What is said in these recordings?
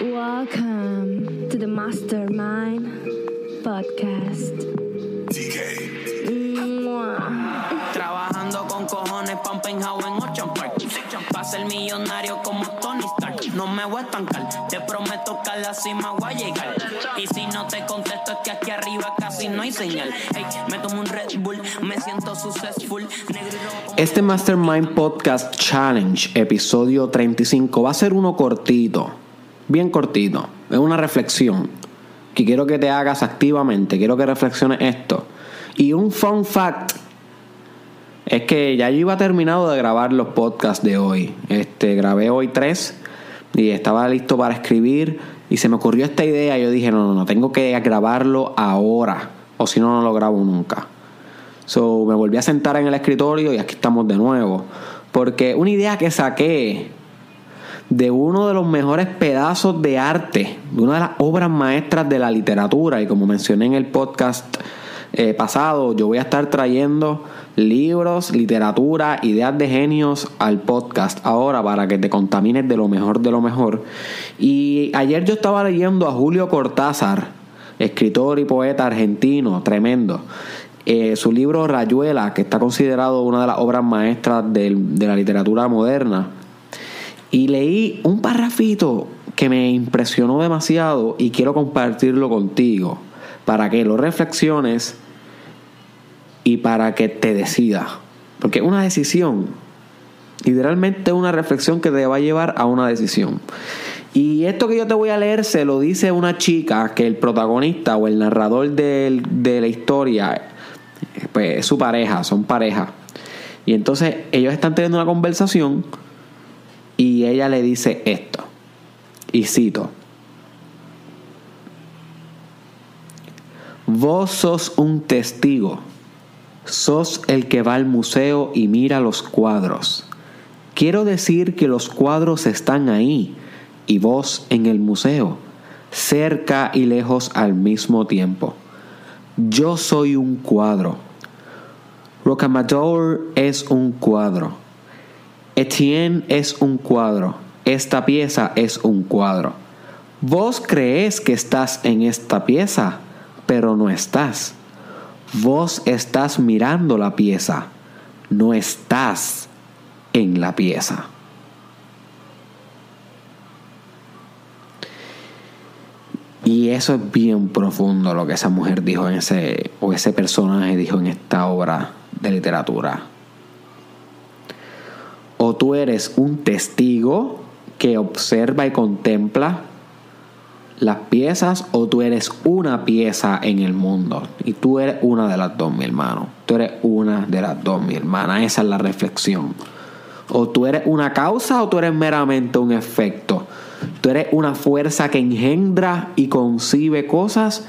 Welcome to the Mastermind Podcast. Mua. Este Mastermind Podcast Challenge, episodio 35, va a ser uno cortito, bien cortito. Es una reflexión que quiero que te hagas activamente, quiero que reflexiones esto. Y un fun fact es que ya yo iba terminado de grabar los podcasts de hoy. Este, grabé hoy tres y estaba listo para escribir y se me ocurrió esta idea. Yo dije, no, no, no, tengo que grabarlo ahora o si no, no lo grabo nunca. So, me volví a sentar en el escritorio y aquí estamos de nuevo. Porque una idea que saqué de uno de los mejores pedazos de arte, de una de las obras maestras de la literatura, y como mencioné en el podcast eh, pasado, yo voy a estar trayendo libros, literatura, ideas de genios al podcast ahora para que te contamines de lo mejor de lo mejor. Y ayer yo estaba leyendo a Julio Cortázar, escritor y poeta argentino, tremendo. Eh, su libro Rayuela, que está considerado una de las obras maestras de la literatura moderna. Y leí un parrafito que me impresionó demasiado y quiero compartirlo contigo para que lo reflexiones y para que te decidas. Porque una decisión, literalmente una reflexión que te va a llevar a una decisión. Y esto que yo te voy a leer se lo dice una chica que el protagonista o el narrador de la historia, pues es su pareja, son pareja. Y entonces ellos están teniendo una conversación y ella le dice esto. Y cito. Vos sos un testigo. Sos el que va al museo y mira los cuadros. Quiero decir que los cuadros están ahí y vos en el museo, cerca y lejos al mismo tiempo. Yo soy un cuadro. Rocamadour es un cuadro. Etienne es un cuadro. Esta pieza es un cuadro. Vos crees que estás en esta pieza, pero no estás. Vos estás mirando la pieza, no estás en la pieza. Y eso es bien profundo lo que esa mujer dijo en ese, o ese personaje dijo en esta obra de literatura. O tú eres un testigo que observa y contempla las piezas, o tú eres una pieza en el mundo. Y tú eres una de las dos, mi hermano. Tú eres una de las dos, mi hermana. Esa es la reflexión. O tú eres una causa o tú eres meramente un efecto. Tú eres una fuerza que engendra y concibe cosas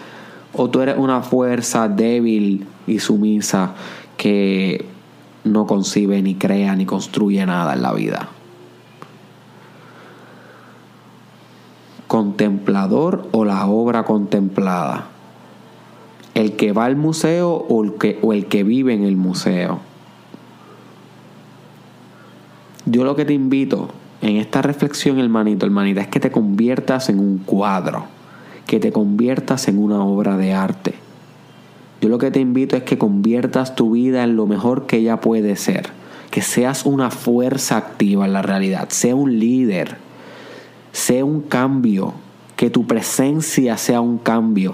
o tú eres una fuerza débil y sumisa que no concibe ni crea ni construye nada en la vida. Contemplador o la obra contemplada. El que va al museo o el que, o el que vive en el museo. Yo lo que te invito en esta reflexión, hermanito, hermanita, es que te conviertas en un cuadro, que te conviertas en una obra de arte. Yo lo que te invito es que conviertas tu vida en lo mejor que ella puede ser, que seas una fuerza activa en la realidad, sea un líder, sea un cambio, que tu presencia sea un cambio.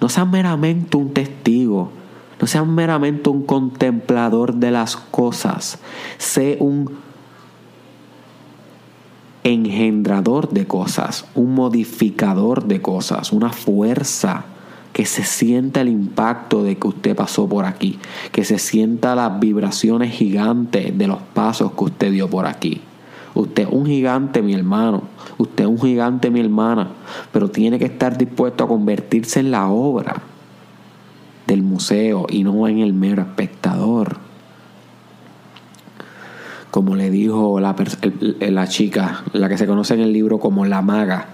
No seas meramente un testigo, no seas meramente un contemplador de las cosas, sé un engendrador de cosas, un modificador de cosas, una fuerza que se sienta el impacto de que usted pasó por aquí, que se sienta las vibraciones gigantes de los pasos que usted dio por aquí. Usted es un gigante, mi hermano. Usted es un gigante, mi hermana. Pero tiene que estar dispuesto a convertirse en la obra del museo y no en el mero espectador como le dijo la, la chica, la que se conoce en el libro como la maga,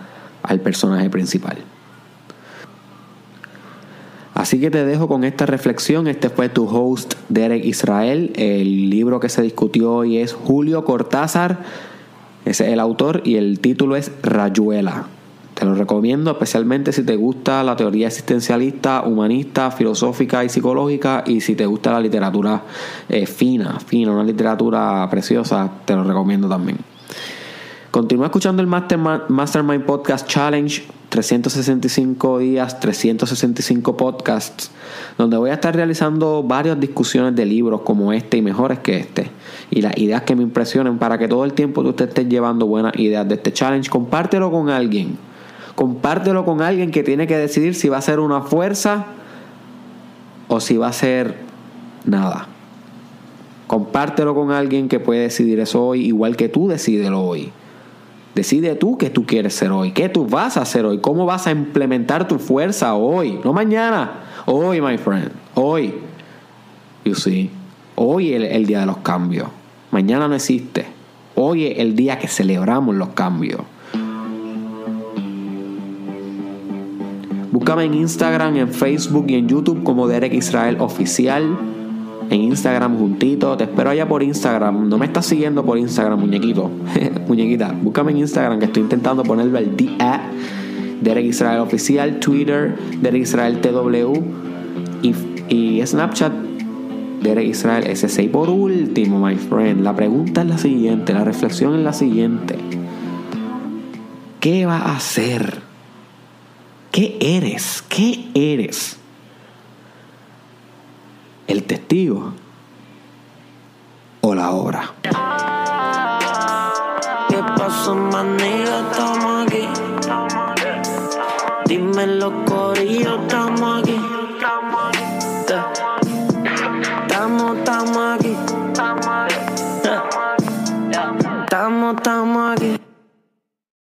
al personaje principal. Así que te dejo con esta reflexión. Este fue tu host Derek Israel. El libro que se discutió hoy es Julio Cortázar, Ese es el autor y el título es Rayuela. Te lo recomiendo especialmente si te gusta la teoría existencialista, humanista, filosófica y psicológica y si te gusta la literatura eh, fina, fina, una literatura preciosa, te lo recomiendo también. Continúa escuchando el Mastermind Podcast Challenge, 365 días, 365 podcasts, donde voy a estar realizando varias discusiones de libros como este y mejores que este. Y las ideas que me impresionen para que todo el tiempo tú te estés llevando buenas ideas de este challenge. Compártelo con alguien. Compártelo con alguien que tiene que decidir si va a ser una fuerza o si va a ser nada. Compártelo con alguien que puede decidir eso hoy, igual que tú decídelo hoy. Decide tú qué tú quieres ser hoy, qué tú vas a hacer hoy, cómo vas a implementar tu fuerza hoy, no mañana, hoy, my friend, hoy. You see, hoy es el, día de los cambios. Mañana no existe. Hoy es el día que celebramos los cambios. Búscame en Instagram, en Facebook y en YouTube como Derek Israel Oficial en Instagram juntito. Te espero allá por Instagram. No me estás siguiendo por Instagram, muñequito. Muñequita, búscame en Instagram que estoy intentando ponerle el DA. Derek Israel Oficial, Twitter, Derek Israel TW y, y Snapchat, Derek Israel S6. Y por último, my friend, la pregunta es la siguiente, la reflexión es la siguiente. ¿Qué va a hacer? ¿Qué eres? ¿Qué eres? El testigo o la obra. ¿Qué pasó, manera? Estamos aquí. Dime los corillos, estamos aquí.